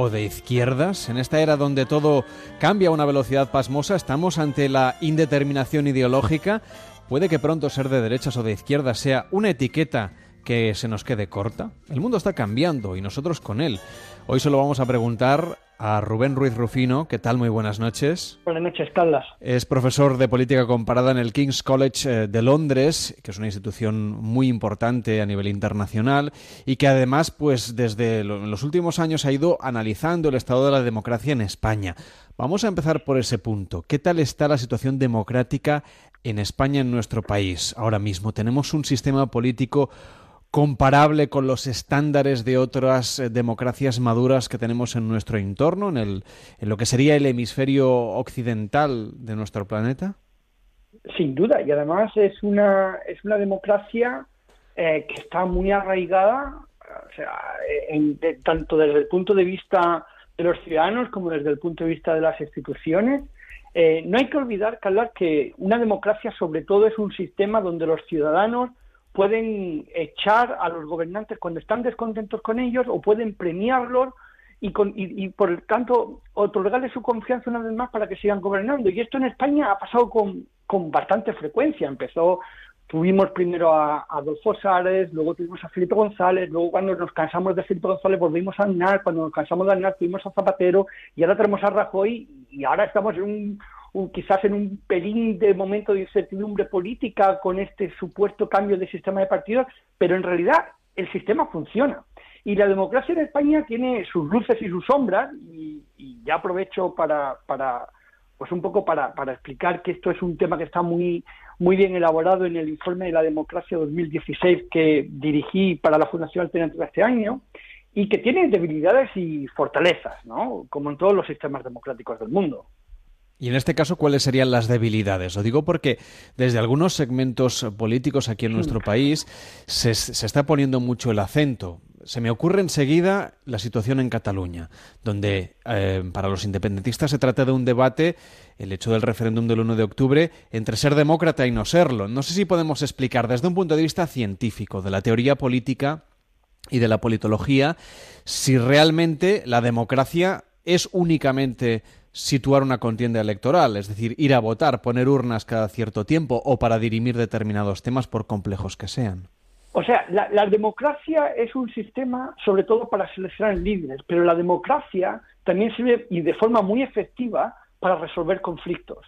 o de izquierdas? En esta era donde todo cambia a una velocidad pasmosa, ¿estamos ante la indeterminación ideológica? ¿Puede que pronto ser de derechas o de izquierdas sea una etiqueta que se nos quede corta? El mundo está cambiando y nosotros con él. Hoy se lo vamos a preguntar a Rubén Ruiz Rufino. ¿Qué tal? Muy buenas noches. Buenas noches, Carlas. Es profesor de política comparada en el King's College eh, de Londres, que es una institución muy importante a nivel internacional y que además, pues desde los últimos años ha ido analizando el estado de la democracia en España. Vamos a empezar por ese punto. ¿Qué tal está la situación democrática en España, en nuestro país? Ahora mismo tenemos un sistema político comparable con los estándares de otras eh, democracias maduras que tenemos en nuestro entorno, en, el, en lo que sería el hemisferio occidental de nuestro planeta? Sin duda, y además es una, es una democracia eh, que está muy arraigada, o sea, en, tanto desde el punto de vista de los ciudadanos como desde el punto de vista de las instituciones. Eh, no hay que olvidar, Carlos, que una democracia sobre todo es un sistema donde los ciudadanos pueden echar a los gobernantes cuando están descontentos con ellos o pueden premiarlos y, y, por el tanto otorgarles su confianza una vez más para que sigan gobernando. Y esto en España ha pasado con, con bastante frecuencia. Empezó, tuvimos primero a, Adolfo Sárez, luego tuvimos a Felipe González, luego cuando nos cansamos de Felipe González volvimos a Aznar, cuando nos cansamos de Aznar tuvimos a Zapatero y ahora tenemos a Rajoy y ahora estamos en un quizás en un pelín de momento de incertidumbre política con este supuesto cambio de sistema de partidos, pero en realidad el sistema funciona. Y la democracia en España tiene sus luces y sus sombras, y, ya aprovecho para, para pues un poco para, para, explicar que esto es un tema que está muy, muy bien elaborado en el informe de la democracia 2016 que dirigí para la Fundación Alternativa este año y que tiene debilidades y fortalezas, ¿no? como en todos los sistemas democráticos del mundo. Y en este caso, ¿cuáles serían las debilidades? Lo digo porque desde algunos segmentos políticos aquí en nuestro país se, está poniendo mucho el acento. Se me ocurre enseguida la situación en Cataluña, donde eh, para los independentistas se trata de un debate, el hecho del referéndum del 1 de octubre, entre ser demócrata y no serlo. No sé si podemos explicar desde un punto de vista científico, de la teoría política y de la politología, si realmente la democracia es únicamente situar una contienda electoral, es decir, ir a votar, poner urnas cada cierto tiempo o para dirimir determinados temas por complejos que sean. O sea, la, democracia es un sistema sobre todo para seleccionar líderes, pero la democracia también sirve y de forma muy efectiva para resolver conflictos.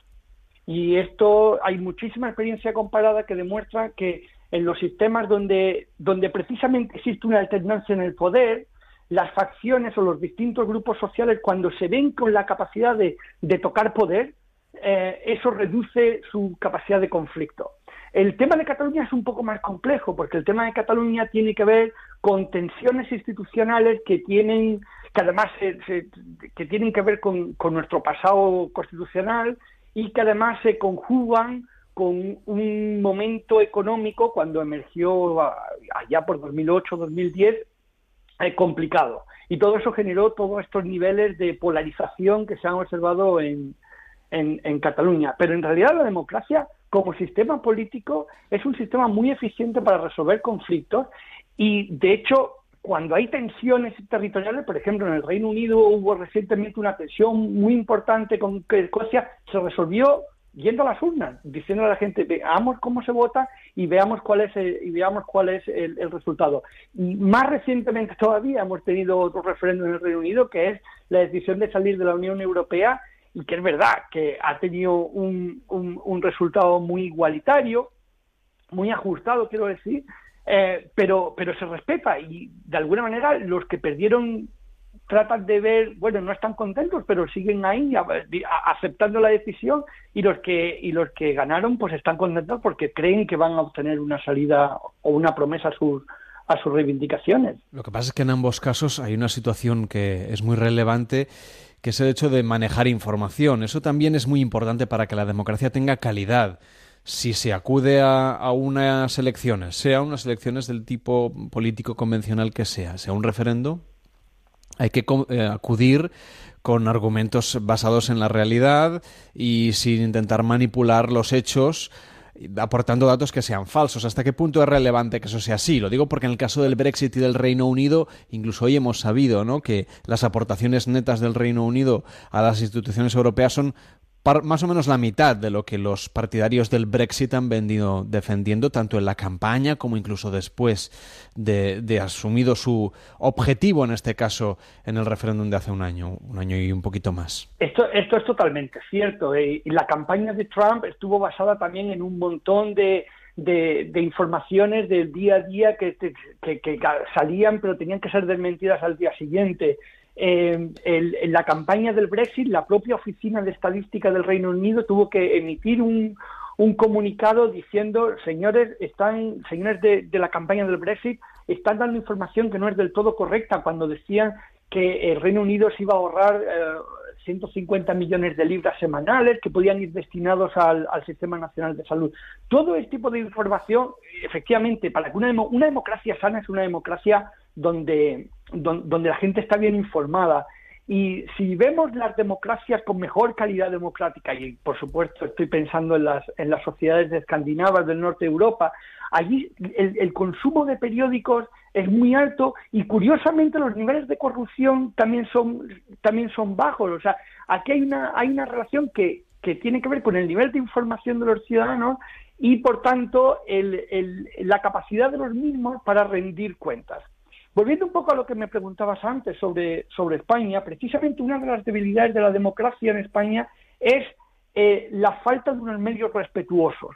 Y esto hay muchísima experiencia comparada que demuestra que en los sistemas donde, donde precisamente existe una alternancia en el poder, las facciones o los distintos grupos sociales, cuando se ven con la capacidad de, tocar poder, eh, eso reduce su capacidad de conflicto. El tema de Cataluña es un poco más complejo, porque el tema de Cataluña tiene que ver con tensiones institucionales que tienen, que además que tienen que ver con, con nuestro pasado constitucional y que además se conjugan con un momento económico cuando emergió allá por 2008-2010 eh, complicado. Y todo eso generó todos estos niveles de polarización que se han observado en, en, Cataluña. Pero en realidad la democracia como sistema político es un sistema muy eficiente para resolver conflictos y de hecho cuando hay tensiones territoriales, por ejemplo en el Reino Unido hubo recientemente una tensión muy importante con Escocia se resolvió yendo a las urnas, diciendo a la gente, veamos cómo se vota y veamos cuál es el, y veamos cuál es el, resultado. más recientemente todavía hemos tenido otro referéndum en el Reino Unido, que es la decisión de salir de la Unión Europea, y que es verdad que ha tenido un, un, resultado muy igualitario, muy ajustado, quiero decir, eh, pero, pero se respeta y de alguna manera los que perdieron tratan de ver, bueno, no están contentos, pero siguen ahí aceptando la decisión y los que y los que ganaron pues están contentos porque creen que van a obtener una salida o una promesa a sus a sus reivindicaciones. Lo que pasa es que en ambos casos hay una situación que es muy relevante que es el hecho de manejar información. Eso también es muy importante para que la democracia tenga calidad. Si se acude a, a unas elecciones, sea unas elecciones del tipo político convencional que sea, sea un referendo, hay que eh, acudir con argumentos basados en la realidad y sin intentar manipular los hechos aportando datos que sean falsos. ¿Hasta qué punto es relevante que eso sea así? Lo digo porque en el caso del Brexit y del Reino Unido, incluso hoy hemos sabido ¿no? que las aportaciones netas del Reino Unido a las instituciones europeas son más o menos la mitad de lo que los partidarios del Brexit han venido defendiendo, tanto en la campaña como incluso después de, de, asumido su objetivo, en este caso, en el referéndum de hace un año, un año y un poquito más. Esto, esto es totalmente cierto. Eh, y la campaña de Trump estuvo basada también en un montón de, de, informaciones del día a día que, que, que, salían, pero tenían que ser desmentidas al día siguiente en la campaña del Brexit, la propia Oficina de Estadística del Reino Unido tuvo que emitir un, comunicado diciendo, señores, están, señores de, la campaña del Brexit, están dando información que no es del todo correcta cuando decían que el Reino Unido se iba a ahorrar 150 eh, millones de libras semanales que podían ir destinados al, Sistema Nacional de Salud. Todo este tipo de información, efectivamente, para que una, una democracia sana es una democracia donde, donde, la gente está bien informada. Y si vemos las democracias con mejor calidad democrática, y por supuesto estoy pensando en las, en las sociedades escandinavas del norte de Europa, allí el, consumo de periódicos es muy alto y curiosamente los niveles de corrupción también son, también son bajos. O sea, aquí hay una, hay una relación que, que tiene que ver con el nivel de información de los ciudadanos y por tanto el, la capacidad de los mismos para rendir cuentas. Volviendo un poco a lo que me preguntabas antes sobre, sobre España, precisamente una de las debilidades de la democracia en España es eh, la falta de unos medios respetuosos.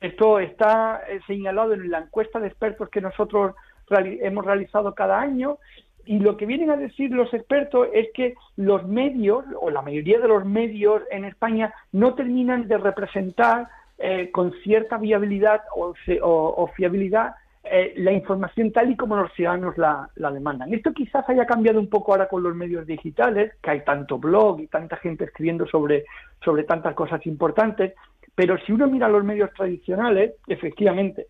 Esto está eh, señalado en la encuesta de expertos que nosotros hemos realizado cada año y lo que vienen a decir los expertos es que los medios, o la mayoría de los medios en España, no terminan de representar eh, con cierta viabilidad o fiabilidad eh, la información tal y como los ciudadanos la, demandan. Esto quizás haya cambiado un poco ahora con los medios digitales, que hay tanto blog y tanta gente escribiendo sobre, sobre tantas cosas importantes, pero si uno mira los medios tradicionales, efectivamente,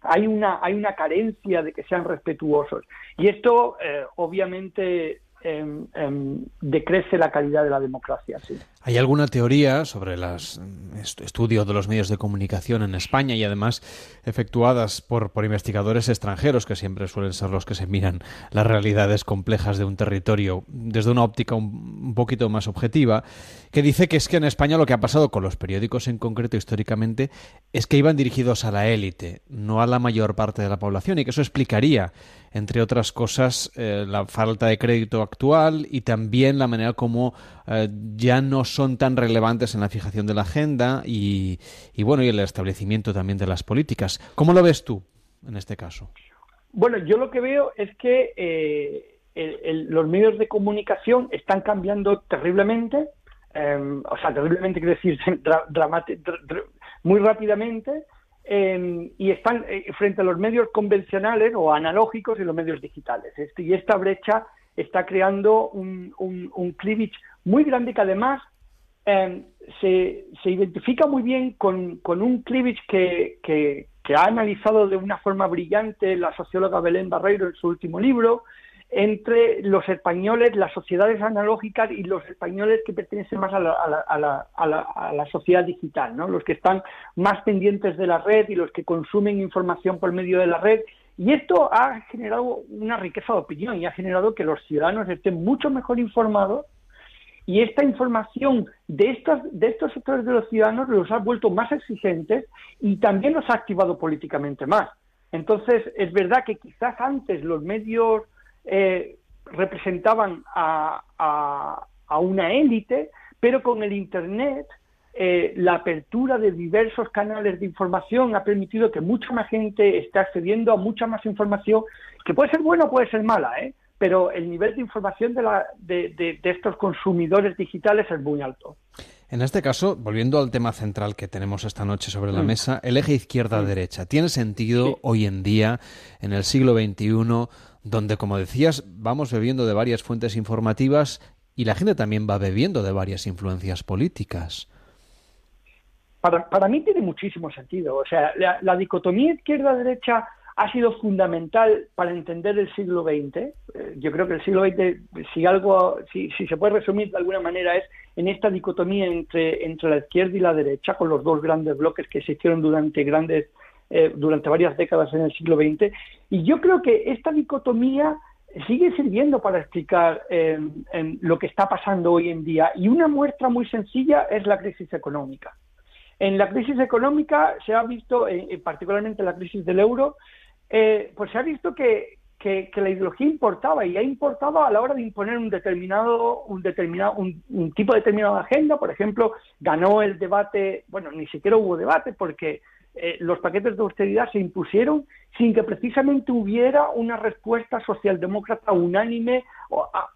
hay una, hay una carencia de que sean respetuosos. Y esto, eh, obviamente, em, em, decrece la calidad de la democracia. Sí. ¿Hay alguna teoría sobre los mm, estudios de los medios de comunicación en España y además efectuadas por, investigadores extranjeros, que siempre suelen ser los que se miran las realidades complejas de un territorio desde una óptica un, poquito más objetiva, que dice que es que en España lo que ha pasado con los periódicos en concreto históricamente es que iban dirigidos a la élite, no a la mayor parte de la población, y que eso explicaría, entre otras cosas, eh, la falta de crédito actual y también la manera como eh, ya no son tan relevantes en la fijación de la agenda y, bueno y el establecimiento también de las políticas. ¿Cómo lo ves tú en este caso? Bueno, yo lo que veo es que eh, los medios de comunicación están cambiando terriblemente, em, o sea, terriblemente quiere decir muy rápidamente, em, y están eh, frente a los medios convencionales o analógicos y los medios digitales. Este, y esta brecha está creando un, un, un cleavage muy grande que además em, se, se, identifica muy bien con, con un cleavage que, que, ha analizado de una forma brillante la socióloga Belén Barreiro en su último libro, entre los españoles, las sociedades analógicas y los españoles que pertenecen más a la, a la, a la, a la sociedad digital, ¿no? los que están más pendientes de la red y los que consumen información por medio de la red y esto ha generado una riqueza de opinión y ha generado que los ciudadanos estén mucho mejor informados y esta información de estos, de estos sectores de los ciudadanos los ha vuelto más exigentes y también los ha activado políticamente más. Entonces, es verdad que quizás antes los medios eh, representaban a, a una élite, pero con el Internet eh, la apertura de diversos canales de información ha permitido que mucha más gente esté accediendo a mucha más información, que puede ser buena o puede ser mala, ¿eh? Pero el nivel de información de, la, de, estos consumidores digitales es muy alto. En este caso, volviendo al tema central que tenemos esta noche sobre la mm. mesa, el eje izquierda-derecha, ¿tiene sentido hoy en día, en el siglo XXI, donde, como decías, vamos bebiendo de varias fuentes informativas y la gente también va bebiendo de varias influencias políticas? para, para mí tiene muchísimo sentido. O sea, la, dicotomía izquierda-derecha ha sido fundamental para entender el siglo XX. Eh, yo creo que el siglo XX, si algo, si, se puede resumir de alguna manera, es en esta dicotomía entre, entre la izquierda y la derecha, con los dos grandes bloques que existieron durante grandes, eh, durante varias décadas en el siglo XX. Y yo creo que esta dicotomía sigue sirviendo para explicar eh, lo que está pasando hoy en día. Y una muestra muy sencilla es la crisis económica. En la crisis económica se ha visto, particularmente la crisis del euro, eh, pues se ha visto que, la ideología importaba y ha importado a la hora de imponer un determinado, un determinado, un, tipo determinado de agenda. Por ejemplo, ganó el debate, bueno, ni siquiera hubo debate porque eh, los paquetes de austeridad se impusieron sin que precisamente hubiera una respuesta socialdemócrata unánime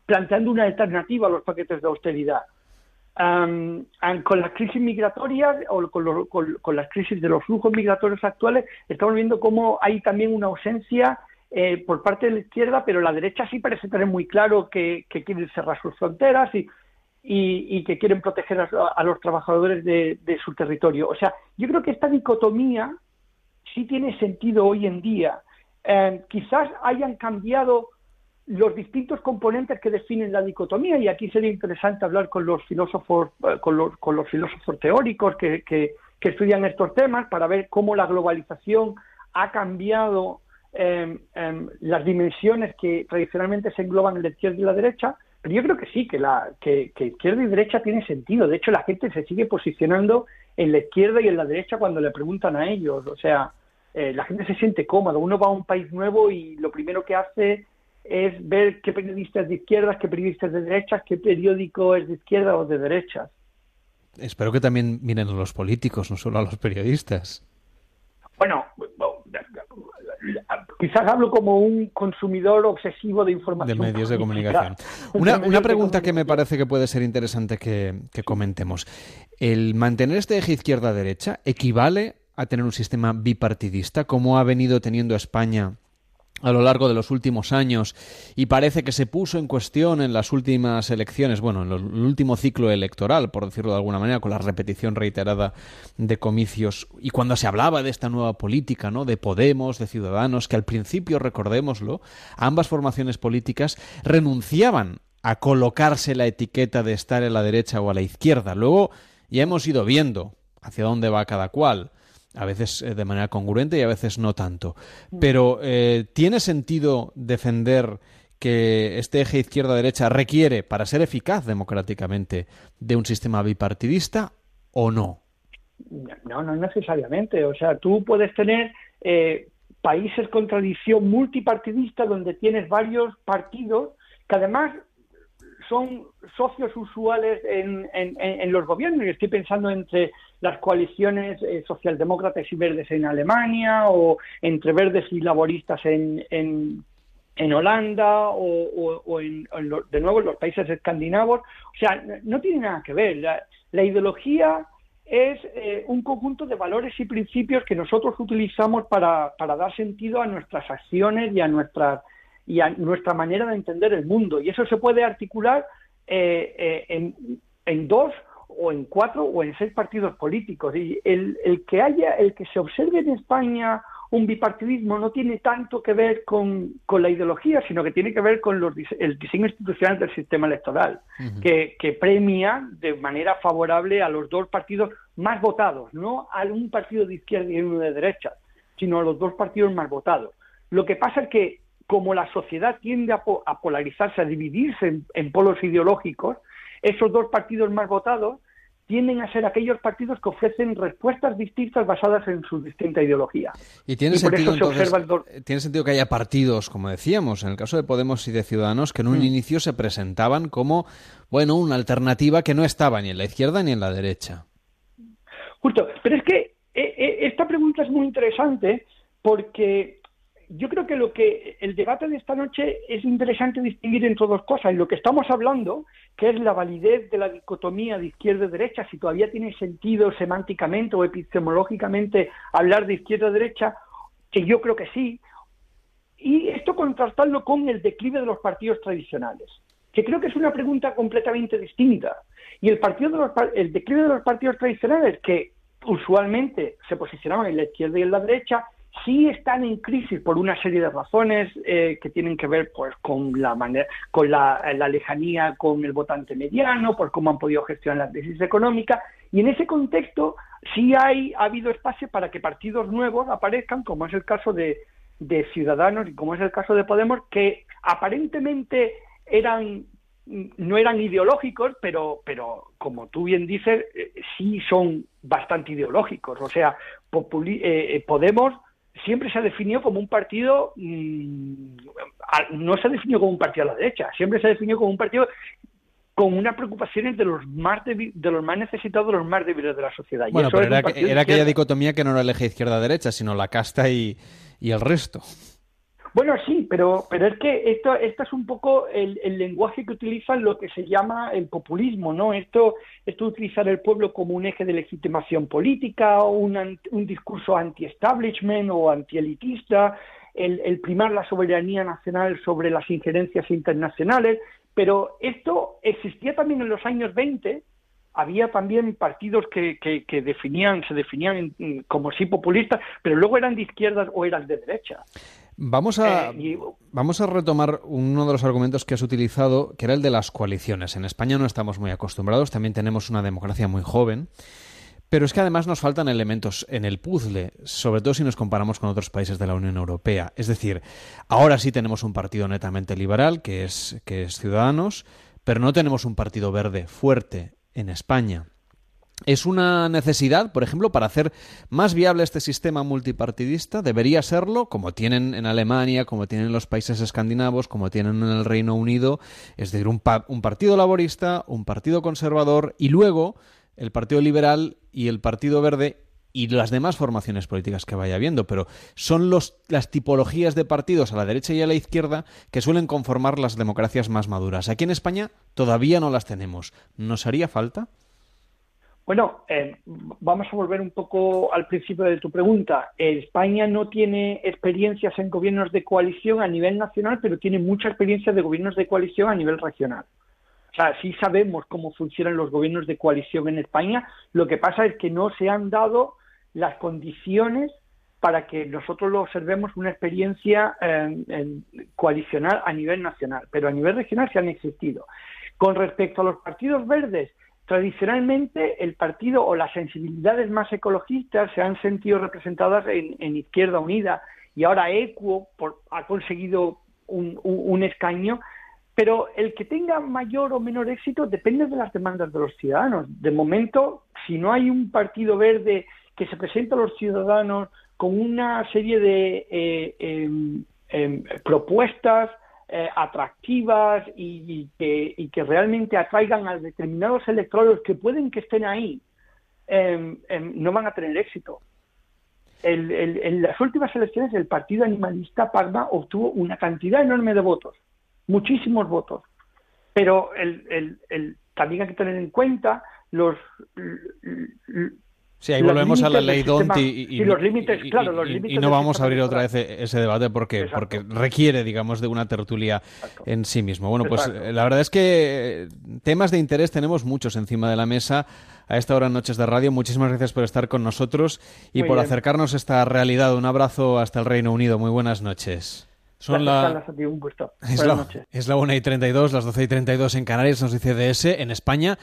planteando una alternativa a los paquetes de austeridad con las crisis migratorias o con, las crisis de los flujos migratorios actuales, estamos viendo cómo hay también una ausencia eh, por parte de la izquierda, pero la derecha sí parece tener muy claro que, quieren cerrar sus fronteras y, y, que quieren proteger a, los trabajadores de, su territorio. O sea, yo creo que esta dicotomía sí tiene sentido hoy en día. Eh, quizás hayan cambiado los distintos componentes que definen la dicotomía. Y aquí sería interesante hablar con los filósofos eh, con los, con los filósofos teóricos que, que, estudian estos temas para ver cómo la globalización ha cambiado em, las dimensiones que tradicionalmente se engloban en la izquierda y la derecha. Pero yo creo que sí que la que, izquierda y derecha tiene sentido. De hecho la gente se sigue posicionando en la izquierda y en la derecha cuando le preguntan a ellos. O sea eh, la gente se siente cómodo uno va a un país nuevo y lo primero que hace es ver qué periodistas de izquierdas, qué periodistas de derechas, qué periódico es de izquierda o de derechas. Espero que también miren a los políticos, no solo a los periodistas. Bueno, quizás hablo como un consumidor obsesivo de información. De medios de comunicación. Una, pregunta que me parece que puede ser interesante que, que comentemos. ¿El mantener este eje izquierda-derecha equivale a tener un sistema bipartidista como ha venido teniendo España a lo largo de los últimos años y parece que se puso en cuestión en las últimas elecciones, bueno, en el último ciclo electoral, por decirlo de alguna manera, con la repetición reiterada de comicios y cuando se hablaba de esta nueva política, ¿no? de Podemos, de Ciudadanos, que al principio, recordémoslo, ambas formaciones políticas renunciaban a colocarse la etiqueta de estar en la derecha o a la izquierda. Luego ya hemos ido viendo hacia dónde va cada cual a veces eh, de manera congruente y a veces no tanto. Mm. Pero eh, ¿tiene sentido defender que este eje izquierda-derecha requiere, para ser eficaz democráticamente, de un sistema bipartidista o no? No, no necesariamente. O sea, tú puedes tener eh, países con tradición multipartidista donde tienes varios partidos que además son socios usuales en, en, los gobiernos. Y estoy pensando entre las coaliciones eh, socialdemócratas y verdes en Alemania o entre verdes y laboristas en, en, Holanda o, en, de nuevo en los países escandinavos. O sea, no, tiene nada que ver. La, ideología es eh, un conjunto de valores y principios que nosotros utilizamos para, para dar sentido a nuestras acciones y a nuestras y a nuestra manera de entender el mundo. Y eso se puede articular eh, eh, en, en, dos o en cuatro o en seis partidos políticos. Y el, el, que haya, el que se observe en España un bipartidismo no tiene tanto que ver con, con la ideología, sino que tiene que ver con los, el diseño institucional del sistema electoral, que, que, premia de manera favorable a los dos partidos más votados, no a un partido de izquierda y uno de derecha, sino a los dos partidos más votados. Lo que pasa es que como la sociedad tiende a, polarizarse, a dividirse en, polos ideológicos, esos dos partidos más votados tienden a ser aquellos partidos que ofrecen respuestas distintas basadas en su distinta ideología. Y tiene, sentido, tiene sentido que haya partidos, como decíamos, en el caso de Podemos y de Ciudadanos, que en un mm. inicio se presentaban como, bueno, una alternativa que no estaba ni en la izquierda ni en la derecha. Justo, pero es que eh, eh, esta pregunta es muy interesante porque yo creo que lo que el debate de esta noche es interesante distinguir entre dos cosas. Lo que estamos hablando, que es la validez de la dicotomía de izquierda y derecha, si todavía tiene sentido semánticamente o epistemológicamente hablar de izquierda y derecha, que yo creo que sí. Y esto contrastarlo con el declive de los partidos tradicionales, que creo que es una pregunta completamente distinta. Y el, partido de los, el declive de los partidos tradicionales, que usualmente se posicionaban en la izquierda y en la derecha, sí están en crisis por una serie de razones eh, que tienen que ver pues con la manera, con la, lejanía con el votante mediano, por cómo han podido gestionar la crisis económica, y en ese contexto sí hay, ha habido espacio para que partidos nuevos aparezcan, como es el caso de, de Ciudadanos y como es el caso de Podemos, que aparentemente eran no eran ideológicos, pero, pero como tú bien dices, eh, sí son bastante ideológicos. O sea, eh, Podemos siempre se ha definido como un partido, mm, no se ha definido como un partido a la derecha, siempre se ha definido como un partido con unas preocupaciones de los más de los más necesitados, de los más débiles de la sociedad. Bueno, pero era, era aquella dicotomía que no era el eje izquierda-derecha, sino la casta y, y el resto. Bueno, sí, pero, pero es que esto, esto es un poco el, lenguaje que utilizan lo que se llama el populismo, ¿no? Esto, esto utilizar el pueblo como un eje de legitimación política, o un, un discurso anti-establishment o anti-elitista, el, el primar la soberanía nacional sobre las injerencias internacionales, pero esto existía también en los años 20, había también partidos que, que, definían, se definían como sí populistas, pero luego eran de izquierdas o eran de derecha. Vamos a, eh, vamos a retomar uno de los argumentos que has utilizado, que era el de las coaliciones. En España no estamos muy acostumbrados, también tenemos una democracia muy joven, pero es que además nos faltan elementos en el puzzle, sobre todo si nos comparamos con otros países de la Unión Europea. Es decir, ahora sí tenemos un partido netamente liberal, que es, que es Ciudadanos, pero no tenemos un partido verde fuerte en España es una necesidad, por ejemplo, para hacer más viable este sistema multipartidista. Debería serlo, como tienen en Alemania, como tienen en los países escandinavos, como tienen en el Reino Unido. Es decir, un, partido laborista, un partido conservador y luego el Partido Liberal y el Partido Verde y las demás formaciones políticas que vaya habiendo, pero son las tipologías de partidos a la derecha y a la izquierda que suelen conformar las democracias más maduras. Aquí en España todavía no las tenemos. ¿Nos haría falta? Bueno, eh, vamos a volver un poco al principio de tu pregunta. España no tiene experiencias en gobiernos de coalición a nivel nacional, pero tiene mucha experiencia de gobiernos de coalición a nivel regional. O sea, sí sabemos cómo funcionan los gobiernos de coalición en España. Lo que pasa es que no se han dado las condiciones para que nosotros lo observemos una experiencia eh, coalicional a nivel nacional, pero a nivel regional sí han existido. Con respecto a los partidos verdes, Tradicionalmente, el partido o las sensibilidades más ecologistas se han sentido representadas en, Izquierda Unida y ahora Equo ha conseguido un, escaño, pero el que tenga mayor o menor éxito depende de las demandas de los ciudadanos. De momento, si no hay un partido verde que se presente a los ciudadanos con una serie de eh, em, em, propuestas, eh, atractivas y, que, realmente atraigan a determinados electrodos que pueden que estén ahí, em, no van a tener éxito. en las últimas elecciones el Partido Animalista Parma obtuvo una cantidad enorme de votos, muchísimos votos, pero también hay que tener en cuenta los Sí, ahí volvemos a la ley DONT y, los límites, claro, los límites y no vamos a abrir otra vez ese debate porque, porque requiere, digamos, de una tertulia en sí mismo. Bueno, pues la verdad es que temas de interés tenemos muchos encima de la mesa a esta hora en Noches de Radio. Muchísimas gracias por estar con nosotros y por acercarnos a esta realidad. Un abrazo hasta el Reino Unido. Muy buenas noches. Son la... Es, la... es la 1 y 32, las 12 y 32 en Canarias, nos dice DS. En España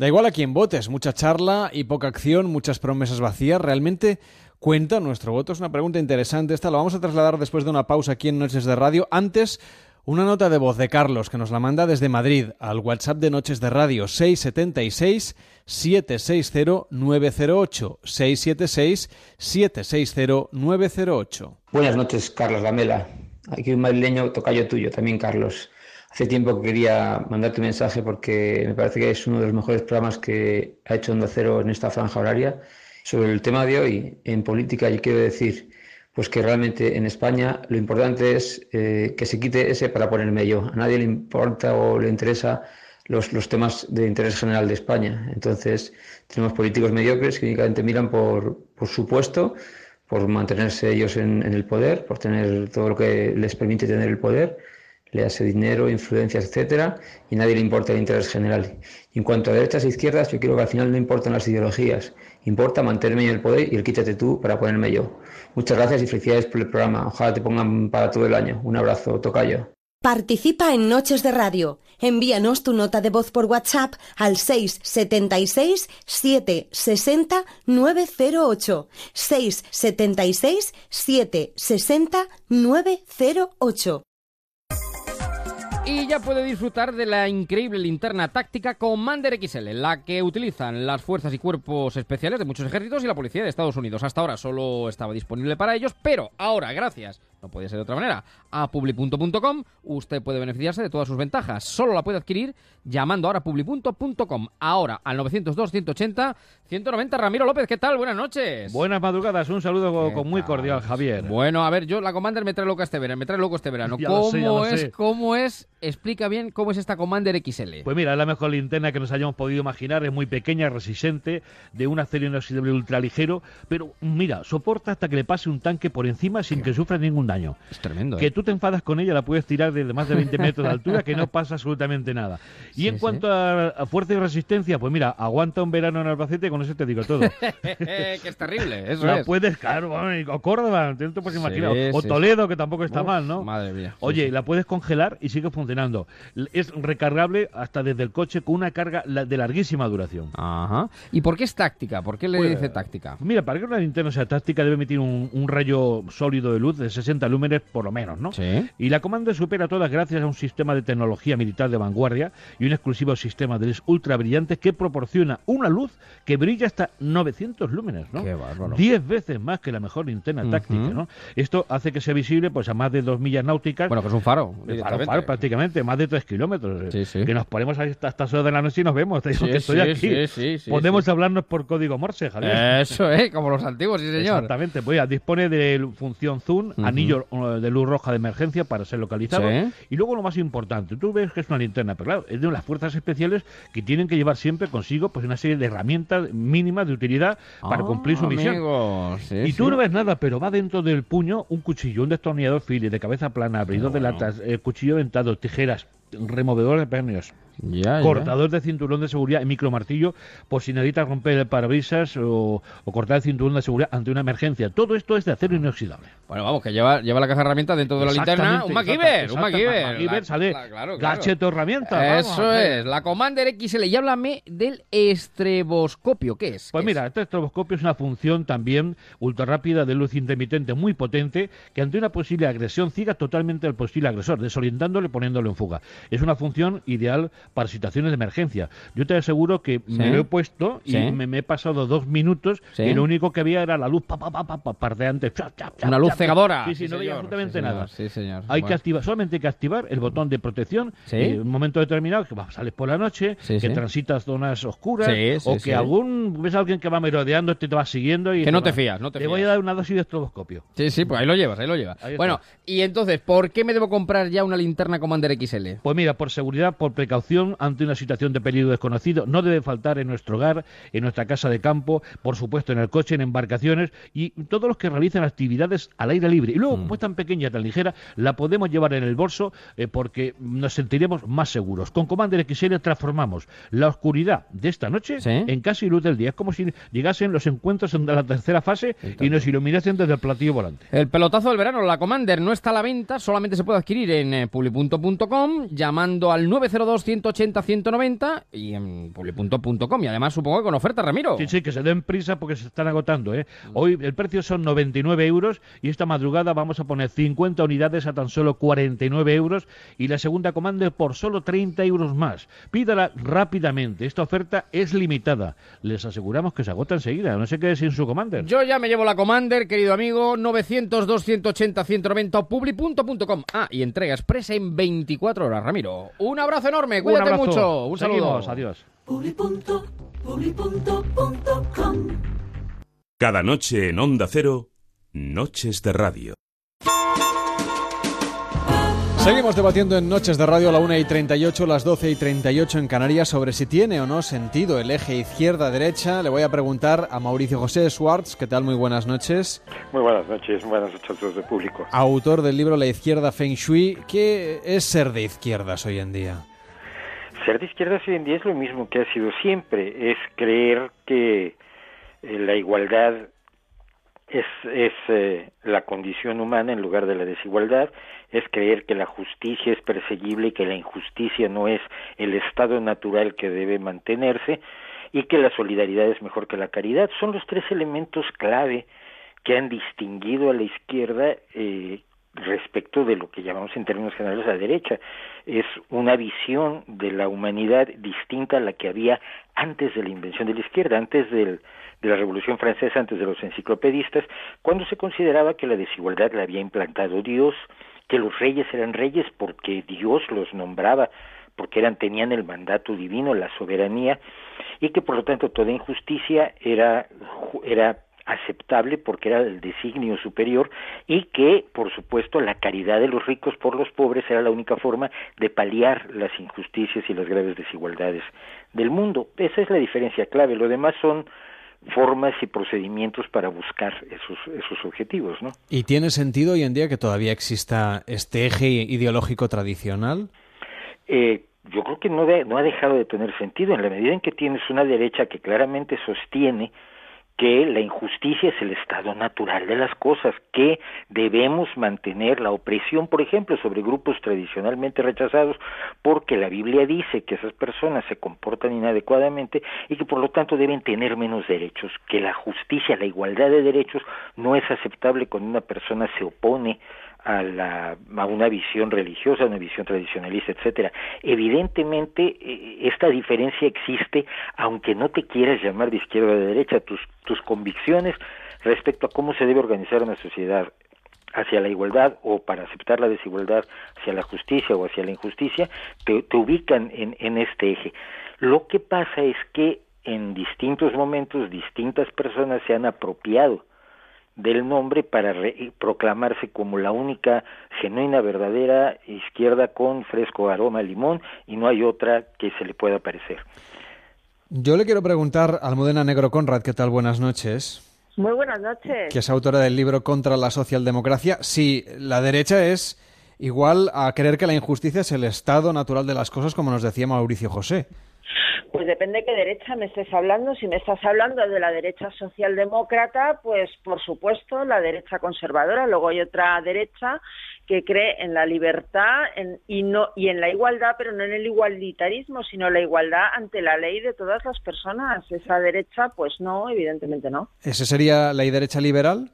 Da igual a quién votes, mucha charla y poca acción, muchas promesas vacías. ¿Realmente cuenta nuestro voto? Es una pregunta interesante. Esta la vamos a trasladar después de una pausa aquí en Noches de Radio. Antes, una nota de voz de Carlos que nos la manda desde Madrid al WhatsApp de Noches de Radio 676 760 908 676 760 908. Buenas noches, Carlos Lamela. Aquí un madrileño tocayo tuyo, también Carlos. Hace tiempo que quería mandarte un mensaje porque me parece que es uno de los mejores programas que ha hecho Onda Cero en esta franja horaria. Sobre el tema de hoy, en política, yo quiero decir pues que realmente en España lo importante es eh, que se quite ese para ponerme yo. A nadie le importa o le interesa los, los, temas de interés general de España. Entonces, tenemos políticos mediocres que únicamente miran por, por su puesto, por mantenerse ellos en, el poder, por tener todo lo que les permite tener el poder le hace dinero, influencias, etcétera, y nadie le importa el interés general. Y en cuanto a derechas e izquierdas, yo quiero que al final no importan las ideologías, importa mantenerme en el poder y el quítate tú para ponerme yo. Muchas gracias y felicidades por el programa. Ojalá te pongan para todo el año. Un abrazo, tocayo. Participa en Noches de Radio. Envíanos tu nota de voz por WhatsApp al 676 760 908. 676 760 908. Y ya puede disfrutar de la increíble linterna táctica Commander XL, la que utilizan las fuerzas y cuerpos especiales de muchos ejércitos y la policía de Estados Unidos. Hasta ahora solo estaba disponible para ellos, pero ahora, gracias no puede ser de otra manera, a publi.com, usted puede beneficiarse de todas sus ventajas. Solo la puede adquirir llamando ahora a publi.com. Ahora al 902-180-190. Ramiro López, ¿qué tal? Buenas noches. Buenas madrugadas, un saludo con muy cordial, Javier. Bueno, a ver, yo la Commander me trae loca este verano, me trae loco este verano. ¿Cómo es? ¿Cómo es? Explica bien cómo es esta Commander XL. Pues mira, es la mejor linterna que nos hayamos podido imaginar, es muy pequeña, resistente, de un acero inoxidable ultraligero, pero mira, soporta hasta que le pase un tanque por encima sin que sufra ningún daño. Es tremendo. Que ¿eh? tú te enfadas con ella, la puedes tirar desde más de 20 metros de altura, que no pasa absolutamente nada. Y en cuanto a, fuerza y resistencia, pues mira, aguanta un verano en Albacete, con eso te digo todo. que es terrible, eso puedes, claro, o Córdoba, te puedes imaginar. o Toledo, que tampoco está mal, ¿no? Madre mía. Oye, la puedes congelar y sigue funcionando. Es recargable hasta desde el coche con una carga de larguísima duración. Ajá. ¿Y por qué es táctica? ¿Por qué le pues, dice táctica? Mira, para que una linterna sea táctica debe emitir un, un rayo sólido de luz de 60 lúmenes por lo menos, ¿no? Sí. Y la comanda supera todas gracias a un sistema de tecnología militar de vanguardia y un exclusivo sistema de ultra brillantes que proporciona una luz que brilla hasta 900 lúmenes, ¿no? Qué bárbaro. 10 veces más que la mejor linterna táctica, ¿no? Esto hace que sea visible pues a más de 2 millas náuticas. Bueno, que es un faro. Faro, faro, prácticamente, más de 3 kilómetros. Sí, sí. Que nos ponemos a estas horas de la noche y nos vemos. Te digo que estoy aquí. Podemos hablarnos por código Morse, Javier. Eso es, como los antiguos, sí señor. Exactamente. Pues ya, dispone de función zoom, anillo de luz roja de emergencia para ser localizado. Y luego lo más importante, tú ves que es una linterna, pero claro, es de las fuerzas especiales que tienen que llevar siempre consigo pues una serie de herramientas mínimas de utilidad para cumplir su misión. y tú no ves nada, pero va dentro del puño un cuchillo, un destornillador Phillips de cabeza plana, abridor de latas, eh, cuchillo dentado, tijeras, removedor de pernios, cortador de cinturón de seguridad y micromartillo por si necesitas romper el parabrisas o, cortar el cinturón de seguridad ante una emergencia. Todo esto es de acero inoxidable. Bueno, vamos, que lleva, lleva la caja de herramientas dentro de la linterna. Un MacGyver, un MacGyver. sale gacheto herramienta. Eso es, la Commander XL. Y háblame del estroboscopio. ¿Qué es? Pues mira, este estroboscopio es una función también ultra rápida de luz intermitente muy potente que ante una posible agresión ciega totalmente al posible agresor, desorientándole poniéndolo en fuga. Es una función ideal para situaciones de emergencia. Yo te aseguro que me lo he puesto y me, he pasado dos minutos y lo único que había era la luz pa, pa, pa, pa, pardeante. Una luz cegadora. Sí, sí, no veía absolutamente nada. Sí, señor. Hay que activar, solamente hay que activar el botón de protección en un momento determinado que sales por la noche, que transitas zonas oscuras o que algún ves a alguien que va merodeando, te, te va siguiendo y que no te fías, no te, te voy a dar una dosis de estroboscopio. Sí, sí, pues ahí lo llevas, ahí lo llevas. bueno, y entonces, ¿por qué me debo comprar ya una linterna Commander XL? Pues mira, por seguridad, por precaución ante una situación de peligro desconocido. No debe faltar en nuestro hogar, en nuestra casa de campo, por supuesto en el coche, en embarcaciones y todos los que realizan actividades al aire libre. Y luego, como es tan pequeña, tan ligera, la podemos llevar en el bolso eh, porque nos sentiremos más seguros. Con Commander XL transformamos la oscuridad de esta noche en casi luz del día. Es como si llegasen los encuentros en la tercera fase y nos iluminasen desde el platillo volante. El pelotazo del verano, la Commander, no está a la venta, solamente se puede adquirir en eh, publi.com llamando al 902 180 190 y en publi.com. Y además supongo que con oferta, Ramiro. Sí, sí, que se den prisa porque se están agotando. ¿eh? Hoy el precio son 99 euros y esta madrugada vamos a poner 50 unidades a tan solo 49 euros y la segunda comanda por solo 30 euros más. Pídala rápidamente. Esta oferta es limitada. Les aseguramos que se agota enseguida. No sé qué es en su Commander. Yo ya me llevo la Commander, querido amigo. 900, 280, 190 publi.com. Ah, y entrega expresa en 24 horas, Ramiro. Un abrazo enorme. Cuídate mucho. Un saludo. adiós. Cada noche en Onda Cero, Noches de Radio. Seguimos debatiendo en Noches de Radio a la 1 y 38, las 12 y 38 en Canarias sobre si tiene o no sentido el eje izquierda-derecha. Le voy a preguntar a Mauricio José Schwartz. ¿Qué tal? Muy buenas noches. Muy buenas noches, buenas noches a todos el público. Autor del libro La izquierda Feng Shui. ¿Qué es ser de izquierdas hoy en día? Ser de izquierdas hoy en día es lo mismo que ha sido siempre. Es creer que eh, la igualdad es, es eh, la condición humana en lugar de la desigualdad, es creer que la justicia es perseguible y que la injusticia no es el estado natural que debe mantenerse y que la solidaridad es mejor que la caridad. Son los tres elementos clave que han distinguido a la izquierda eh, respecto de lo que llamamos en términos generales la derecha. Es una visión de la humanidad distinta a la que había antes de la invención de la izquierda, antes de la Revolución Francesa, antes de los enciclopedistas, cuando se consideraba que la desigualdad la había implantado Dios, que los reyes eran reyes porque Dios los nombraba, porque eran tenían el mandato divino, la soberanía, y que por lo tanto toda injusticia era era aceptable porque era el designio superior y que, por supuesto, la caridad de los ricos por los pobres era la única forma de paliar las injusticias y las graves desigualdades del mundo. Esa es la diferencia clave. Lo demás son formas y procedimientos para buscar esos, esos objetivos. ¿no? ¿Y tiene sentido hoy en día que todavía exista este eje ideológico tradicional? Eh, yo creo que no, no ha dejado de tener sentido en la medida en que tienes una derecha que claramente sostiene que la injusticia es el estado natural de las cosas, que debemos mantener la opresión, por ejemplo, sobre grupos tradicionalmente rechazados, porque la Biblia dice que esas personas se comportan inadecuadamente y que por lo tanto deben tener menos derechos, que la justicia, la igualdad de derechos no es aceptable cuando una persona se opone a, la, a una visión religiosa, a una visión tradicionalista, etcétera. Evidentemente, eh, esta diferencia existe, aunque no te quieras llamar de izquierda o de derecha, tus, tus convicciones respecto a cómo se debe organizar una sociedad hacia la igualdad o para aceptar la desigualdad hacia la justicia o hacia la injusticia, te, te ubican en, en este eje. Lo que pasa es que en distintos momentos distintas personas se han apropiado del nombre para proclamarse como la única genuina, verdadera izquierda con fresco aroma limón y no hay otra que se le pueda parecer. Yo le quiero preguntar a Almudena Negro Conrad, ¿qué tal? Buenas noches. Muy buenas noches. Que es autora del libro Contra la socialdemocracia. Si la derecha es igual a creer que la injusticia es el estado natural de las cosas, como nos decía Mauricio José. Pues depende de qué derecha me estés hablando. Si me estás hablando de la derecha socialdemócrata, pues por supuesto la derecha conservadora. Luego hay otra derecha que cree en la libertad y no y en la igualdad, pero no en el igualitarismo, sino la igualdad ante la ley de todas las personas. Esa derecha, pues no, evidentemente no. ¿Esa sería la derecha liberal?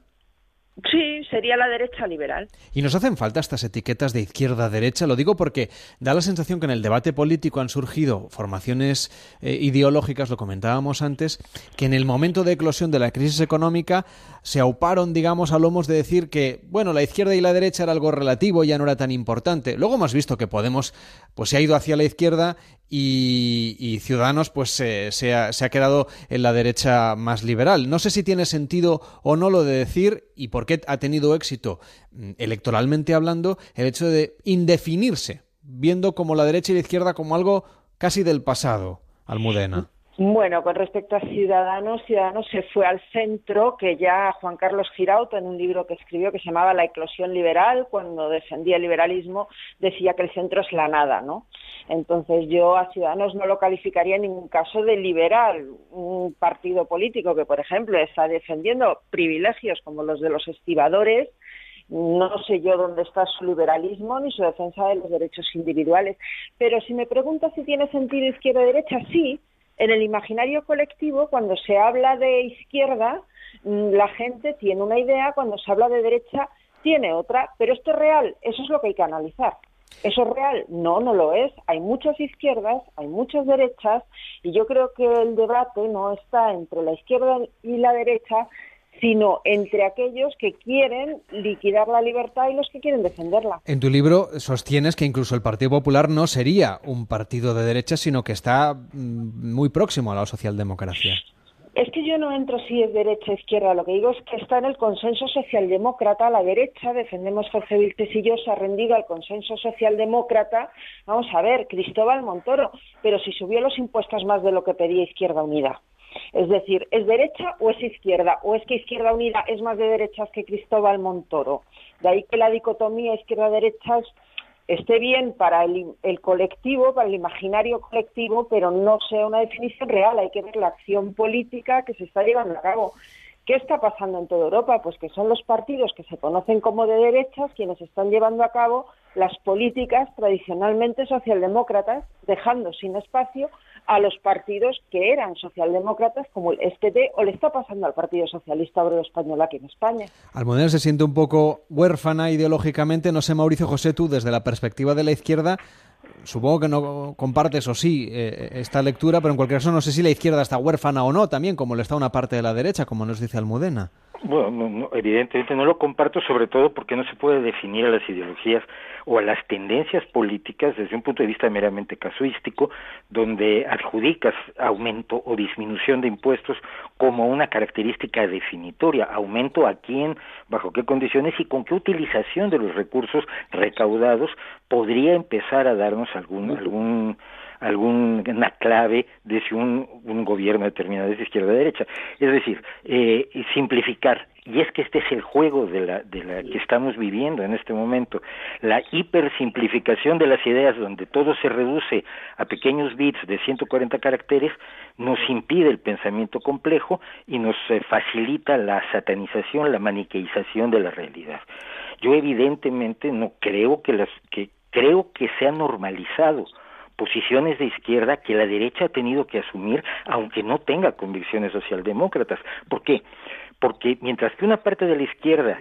Sí, sería la derecha liberal. ¿Y nos hacen falta estas etiquetas de izquierda-derecha? Lo digo porque da la sensación que en el debate político han surgido formaciones eh, ideológicas, lo comentábamos antes, que en el momento de eclosión de la crisis económica se auparon, digamos, a lomos de decir que, bueno, la izquierda y la derecha era algo relativo, ya no era tan importante. Luego hemos visto que Podemos pues se ha ido hacia la izquierda y, Ciudadanos pues se, ha, se, ha, quedado en la derecha más liberal. No sé si tiene sentido o no lo de decir y por qué ha tenido éxito mm, electoralmente hablando el hecho de indefinirse, viendo como la derecha y la izquierda como algo casi del pasado, Almudena. Bueno, con respecto a Ciudadanos, Ciudadanos se fue al centro, que ya Juan Carlos Girauta, en un libro que escribió que se llamaba La eclosión liberal, cuando defendía el liberalismo, decía que el centro es la nada, ¿no? Entonces yo a Ciudadanos no lo calificaría en ningún caso de liberal, un partido político que, por ejemplo, está defendiendo privilegios como los de los estibadores, no sé yo dónde está su liberalismo ni su defensa de los derechos individuales. Pero si me preguntas si tiene sentido izquierda-derecha, sí, en el imaginario colectivo, cuando se habla de izquierda, mm, la gente tiene una idea, cuando se habla de derecha, tiene otra, pero esto es real, eso es lo que hay que analizar. ¿Eso es real? No, no lo es. Hay muchas izquierdas, hay muchas derechas, y yo creo que el debate no está entre la izquierda y la derecha, sino entre aquellos que quieren liquidar la libertad y los que quieren defenderla. En tu libro sostienes que incluso el Partido Popular no sería un partido de derecha, sino que está mm, muy próximo a la socialdemocracia. Es que yo no entro si es derecha izquierda, lo que digo es que está en el consenso socialdemócrata, la derecha, defendemos Jorge Vilches y yo, se ha rendido al consenso socialdemócrata, vamos a ver, Cristóbal Montoro, pero si subió los impuestos más de lo que pedía Izquierda Unida. Es decir, ¿es derecha o es izquierda? ¿O es que Izquierda Unida es más de derechas que Cristóbal Montoro? De ahí que la dicotomía izquierda-derecha esté bien para el, colectivo, para el imaginario colectivo, pero no sea una definición real. Hay que ver la acción política que se está llevando a cabo. ¿Qué está pasando en toda Europa? Pues que son los partidos que se conocen como de derechas quienes están llevando a cabo las políticas tradicionalmente socialdemócratas, dejando sin espacio a los partidos que eran socialdemócratas como el SPD o le está pasando al Partido Socialista Obrero Español aquí en España. Almudena se siente un poco huérfana ideológicamente, no sé Mauricio José, tú desde la perspectiva de la izquierda, supongo que no compartes o sí eh, esta lectura, pero en cualquier caso no sé si la izquierda está huérfana o no también, como le está una parte de la derecha, como nos dice Almudena. Bueno, evidentemente no lo comparto, sobre todo porque no se puede definir a las ideologías o a las tendencias políticas desde un punto de vista meramente casuístico, donde adjudicas aumento o disminución de impuestos como una característica definitoria, aumento a quién, bajo qué condiciones y con qué utilización de los recursos recaudados podría empezar a darnos algún algún alguna clave de si un, un gobierno determinado es izquierda o derecha. Es decir, eh, simplificar. Y es que este es el juego de la, de la que estamos viviendo en este momento. La hipersimplificación de las ideas donde todo se reduce a pequeños bits de 140 caracteres nos impide el pensamiento complejo y nos eh, facilita la satanización, la maniqueización de la realidad. Yo evidentemente no creo que las que creo que se ha normalizado posiciones de izquierda que la derecha ha tenido que asumir aunque no tenga convicciones socialdemócratas. ¿Por qué? Porque mientras que una parte de la izquierda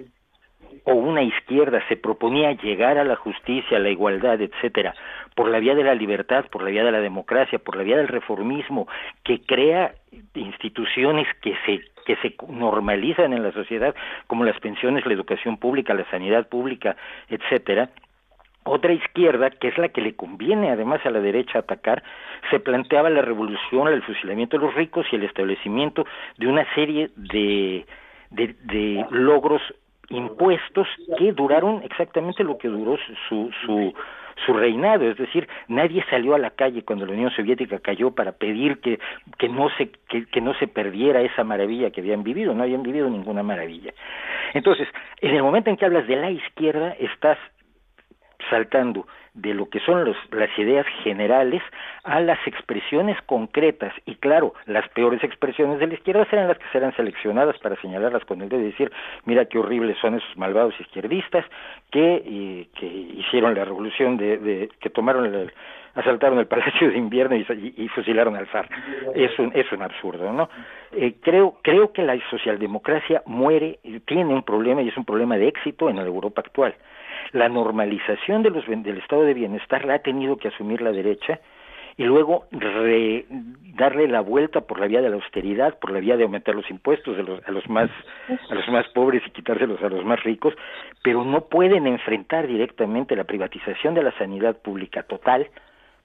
o una izquierda se proponía llegar a la justicia, a la igualdad, etcétera, por la vía de la libertad, por la vía de la democracia, por la vía del reformismo, que crea instituciones que se que se normalizan en la sociedad, como las pensiones, la educación pública, la sanidad pública, etcétera, otra izquierda, que es la que le conviene además a la derecha atacar, se planteaba la revolución, el fusilamiento de los ricos y el establecimiento de una serie de, de, logros impuestos que duraron exactamente lo que duró su, su, su reinado, es decir, nadie salió a la calle cuando la Unión Soviética cayó para pedir que, que, no se, que, que no se perdiera esa maravilla que habían vivido, no habían vivido ninguna maravilla. Entonces, en el momento en que hablas de la izquierda, estás saltando de lo que son las ideas generales a las expresiones concretas y claro, las peores expresiones de la izquierda serán las que serán seleccionadas para señalarlas con el dedo y decir, mira qué horribles son esos malvados izquierdistas que, que hicieron la revolución de, que tomaron el, asaltaron el Palacio de Invierno y, fusilaron al zar. Es un, es un absurdo, ¿no? Eh, creo, creo que la socialdemocracia muere, tiene un problema y es un problema de éxito en la Europa actual la normalización de los, del estado de bienestar la ha tenido que asumir la derecha y luego darle la vuelta por la vía de la austeridad, por la vía de aumentar los impuestos de los, a los más a los más pobres y quitárselos a los más ricos, pero no pueden enfrentar directamente la privatización de la sanidad pública total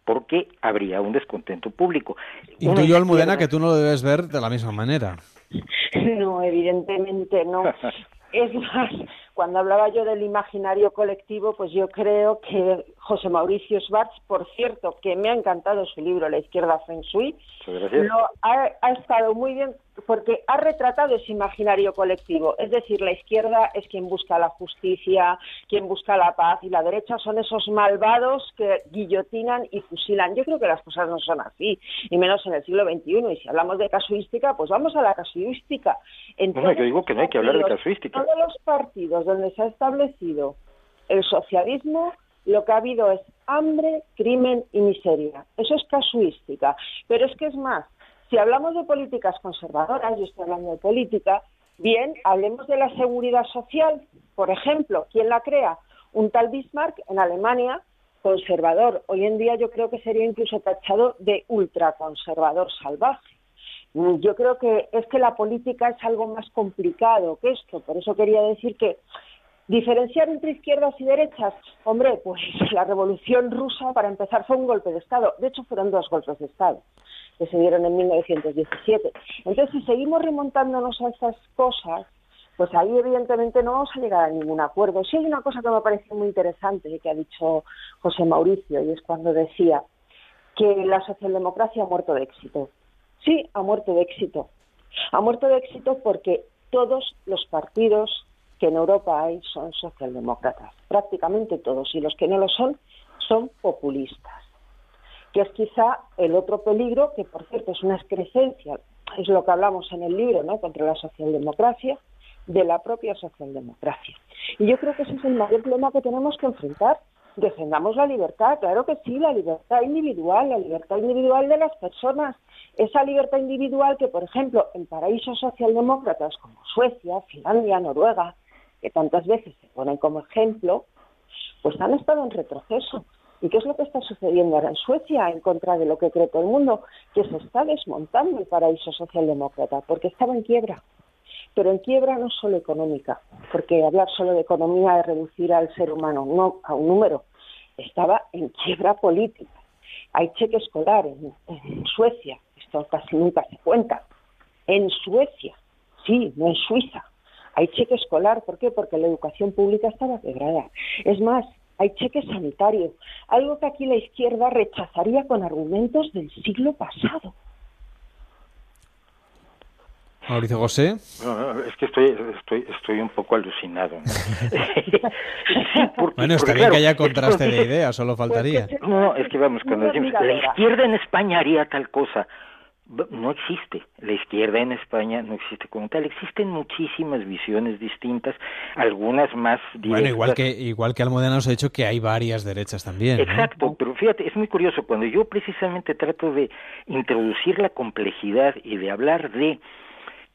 porque habría un descontento público. Intuyo, Almudena, que tú no lo debes ver de la misma manera. No, evidentemente no. Es más, cuando hablaba yo del imaginario colectivo, pues yo creo que José Mauricio Schwartz, por cierto, que me ha encantado su libro La izquierda Feng Shui, lo ha, estado muy bien porque ha retratado ese imaginario colectivo. Es decir, la izquierda es quien busca la justicia, quien busca la paz, y la derecha son esos malvados que guillotinan y fusilan. Yo creo que las cosas no son así, y menos en el siglo XXI. Y si hablamos de casuística, pues vamos a la casuística. no, yo digo que no hay que hablar de casuística. Todos los partidos donde se ha establecido el socialismo lo que ha habido es hambre, crimen y miseria. Eso es casuística. Pero es que es más, si hablamos de políticas conservadoras, yo estoy hablando de política, bien, hablemos de la seguridad social. Por ejemplo, ¿quién la crea? Un tal Bismarck en Alemania, conservador. Hoy en día yo creo que sería incluso tachado de ultraconservador salvaje. Yo creo que es que la política es algo más complicado que esto. Por eso quería decir que Diferenciar entre izquierdas y derechas, hombre, pues la revolución rusa, para empezar, fue un golpe de Estado. De hecho, fueron dos golpes de Estado. que se dieron en 1917. Entonces, si seguimos remontándonos a esas cosas, pues ahí evidentemente no vamos a llegar a ningún acuerdo. Sí hay una cosa que me parece muy interesante que ha dicho José Mauricio, y es cuando decía que la socialdemocracia ha muerto de éxito. Sí, ha muerto de éxito. Ha muerto de éxito porque todos los partidos que en Europa hay son socialdemócratas, prácticamente todos, y los que no lo son son populistas, que es quizá el otro peligro, que por cierto es una excrescencia, es lo que hablamos en el libro, ¿no?, contra la socialdemocracia, de la propia socialdemocracia. Y yo creo que ese es el mayor problema que tenemos que enfrentar. Defendamos la libertad, claro que sí, la libertad individual, la libertad individual de las personas. Esa libertad individual que, por ejemplo, en paraísos socialdemócratas como Suecia, Finlandia, Noruega, que tantas veces se ponen como ejemplo, pues han estado en retroceso. ¿Y qué es lo que está sucediendo ahora en Suecia en contra de lo que cree todo el mundo? Que se está desmontando el paraíso socialdemócrata porque estaba en quiebra. Pero en quiebra no solo económica, porque hablar solo de economía es reducir al ser humano no a un número. Estaba en quiebra política. Hay cheque escolar en, en Suecia, esto casi nunca se cuenta. En Suecia, sí, no en Suiza hay cheque escolar, ¿por qué? Porque la educación pública estaba quebrada. Es más, hay cheque sanitario, algo que aquí la izquierda rechazaría con argumentos del siglo pasado. Mauricio José. es que estoy, estoy, estoy un poco alucinado. bueno, está bien que haya contraste de ideas, solo faltaría. No, no, es que vamos, cuando decimos, la izquierda en España haría tal cosa, no existe. La izquierda en España no existe como tal. Existen muchísimas visiones distintas, algunas más directas. Bueno, igual que, igual que Almudena nos ha dicho que hay varias derechas también. Exacto, pero fíjate, es muy curioso. Cuando yo precisamente trato de introducir la complejidad y de hablar de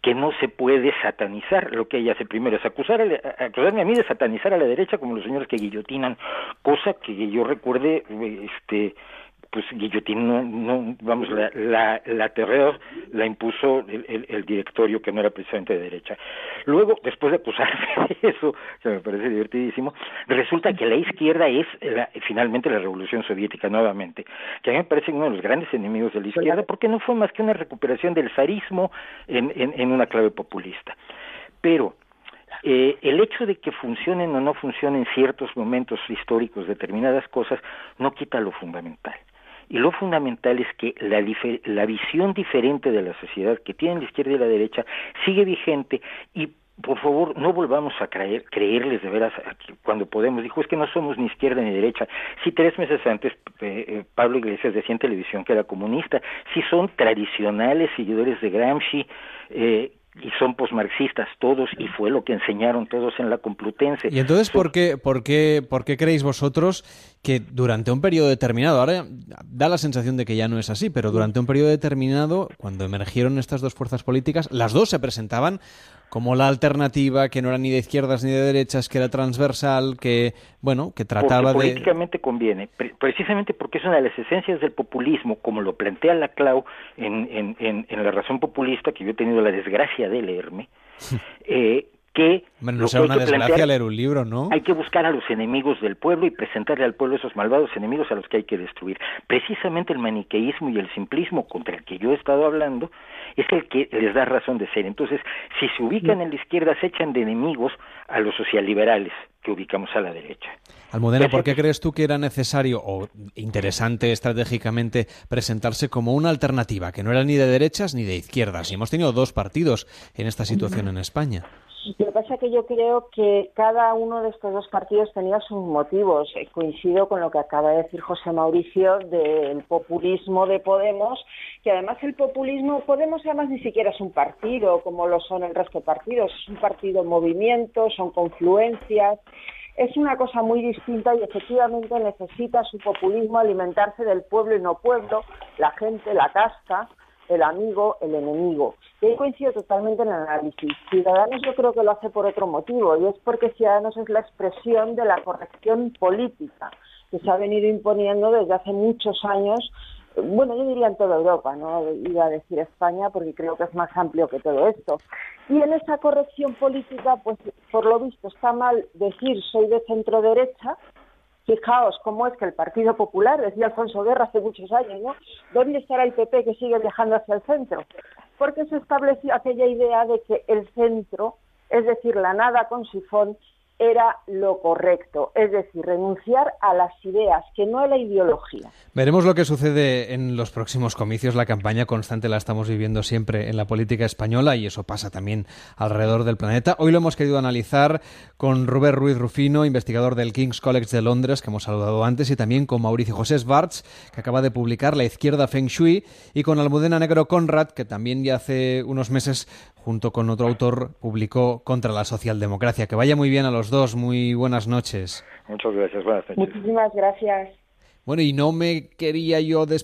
que no se puede satanizar. Lo que ella hace primero es acusar a, acusarme a mí de satanizar a la derecha como los señores que guillotinan, cosa que yo recuerde, este, pues Guillotín no, no vamos, la, la, la terror la impuso el, el, directorio que no era precisamente de derecha. Luego, después de acusarme de eso, que me parece divertidísimo, resulta que la izquierda es la, finalmente la revolución soviética nuevamente, que a mí me parece uno de los grandes enemigos de la izquierda, porque no fue más que una recuperación del zarismo en, en, en una clave populista. Pero eh, el hecho de que funcionen o no funcionen ciertos momentos históricos determinadas cosas no quita lo fundamental. Y lo fundamental es que la, la visión diferente de la sociedad que tienen la izquierda y la derecha sigue vigente y por favor, no volvamos a creer, creerles de veras cuando podemos. Dijo, es que no somos ni izquierda ni derecha. Si tres meses antes eh, eh, Pablo Iglesias decía en televisión que era comunista, si son tradicionales seguidores de Gramsci, eh, y son posmarxistas todos y fue lo que enseñaron todos en la Complutense. ¿Y entonces por qué, por qué, por qué creéis vosotros que durante un periodo determinado, ahora da la sensación de que ya no es así, pero durante un periodo determinado, cuando emergieron estas dos fuerzas políticas, las dos se presentaban como la alternativa que no era ni de izquierdas ni de derechas, que era transversal, que bueno, que trataba porque políticamente conviene, precisamente porque es una de las esencias del populismo, como lo plantea la Clau en, en, en, en la razón populista que yo he tenido la desgracia de leerme. eh, que bueno, no sea una desgracia leer un libro, ¿no? Hay que buscar a los enemigos del pueblo y presentarle al pueblo esos malvados enemigos a los que hay que destruir. Precisamente el maniqueísmo y el simplismo contra el que yo he estado hablando es el que les da razón de ser. Entonces, si se ubican en la izquierda, se echan de enemigos a los socialliberales que ubicamos a la derecha. Almudena, ¿por qué crees tú que era necesario o interesante estratégicamente presentarse como una alternativa, que no era ni de derechas ni de izquierdas? Y hemos tenido dos partidos en esta situación en España. Lo que pasa es que yo creo que cada uno de estos dos partidos tenía sus motivos. Eh, coincido con lo que acaba de decir José Mauricio del populismo de Podemos, que además el populismo, Podemos además ni siquiera es un partido como lo son el resto de partidos, es un partido en movimiento, son confluencias. Es una cosa muy distinta y efectivamente necesita su populismo alimentarse del pueblo y no pueblo, la gente, la casta, el amigo, el enemigo. Y ahí coincido totalmente en el análisis. Ciudadanos yo creo que lo hace por otro motivo, y es porque Ciudadanos es la expresión de la corrección política que se ha venido imponiendo desde hace muchos años, bueno, yo diría en toda Europa, no iba a decir España porque creo que es más amplio que todo esto. Y en esa corrección política, pues por lo visto está mal decir soy de centro derecha, Fijaos cómo es que el Partido Popular, decía Alfonso Guerra hace muchos años, ¿no? ¿Dónde estará el PP que sigue viajando hacia el centro? Porque se estableció aquella idea de que el centro, es decir, la nada con sifón, era lo correcto, es decir, renunciar a las ideas, que no a la ideología. Veremos lo que sucede en los próximos comicios. La campaña constante la estamos viviendo siempre en la política española y eso pasa también alrededor del planeta. Hoy lo hemos querido analizar con Rubén Ruiz Rufino, investigador del King's College de Londres, que hemos saludado antes, y también con Mauricio José Svarts, que acaba de publicar La izquierda Feng Shui, y con Almudena Negro Conrad, que también ya hace unos meses junto con otro autor, publicó Contra la socialdemocracia. Que vaya muy bien a los dos. Muy buenas noches. Muchas gracias. Buenas noches. Muchísimas gracias. Bueno, y no me quería yo despedir